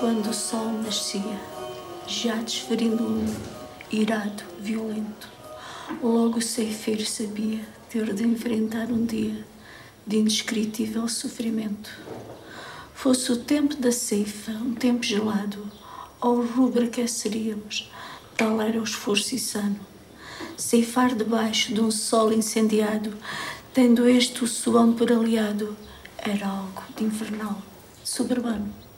quando o sol nascia, já desferindo um irado, violento. Logo o ceifeiro sabia ter de enfrentar um dia de indescritível sofrimento. Fosse o tempo da ceifa, um tempo gelado, ao rubro aqueceríamos, tal era o esforço insano. Ceifar debaixo de um sol incendiado, tendo este o suão por aliado, era algo de infernal, soberbano.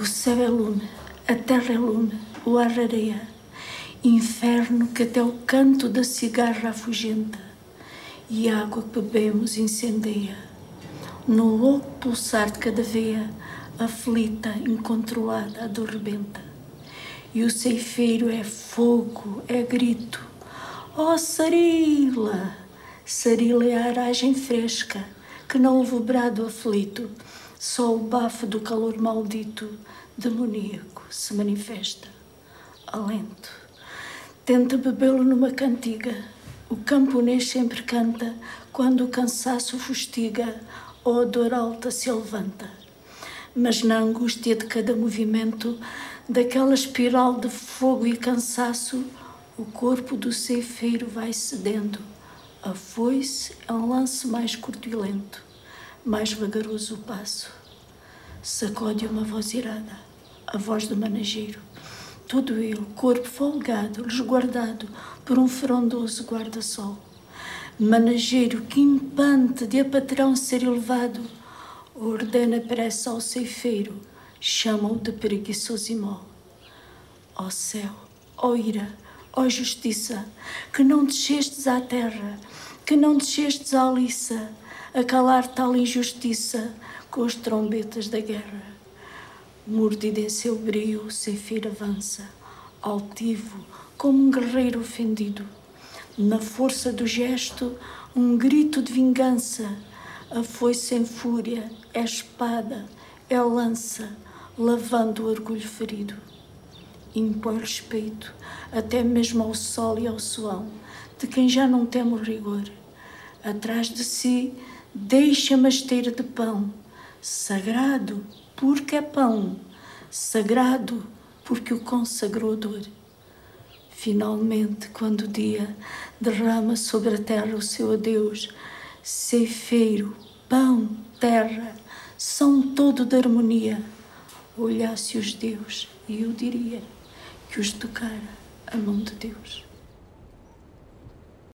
O céu é lume, a terra é lume, o ar areia, inferno que até o canto da cigarra afugenta, e a água que bebemos incendeia. No louco pulsar de cada veia, aflita, incontrolada, a dor rebenta. E o ceifeiro é fogo, é grito. Oh, Sarila! Sarila é a aragem fresca, que não houve brado aflito, só o bafo do calor maldito, demoníaco, se manifesta. Alento. Tenta bebê-lo numa cantiga. O camponês sempre canta quando o cansaço fustiga ou a dor alta se levanta. Mas na angústia de cada movimento, daquela espiral de fogo e cansaço, o corpo do ceifeiro vai cedendo a foice é um lance mais curto e lento, mais vagaroso o passo. Sacode uma voz irada, a voz do manageiro. Todo ele, corpo folgado, resguardado por um frondoso guarda-sol. Manageiro que impante de a patrão ser elevado, ordena pressa ao ceifeiro, chama-o de preguiçoso e mol. Ó céu, ó ira, ó justiça, que não descestes à terra, que não descestes à liça, a calar tal injustiça com as trombetas da guerra. Mordido em seu brio, o ceifeiro avança, altivo, como um guerreiro ofendido. Na força do gesto, um grito de vingança. A foice em fúria, é espada, é lança, lavando o orgulho ferido impõe respeito até mesmo ao sol e ao suão de quem já não teme o rigor. Atrás de si deixa uma esteira de pão, sagrado porque é pão, sagrado porque o consagrou dor. Finalmente, quando o dia derrama sobre a terra o seu adeus, ceifeiro, pão, terra, são todo de harmonia. Olhasse os Deus e eu diria que os tocara a mão de Deus.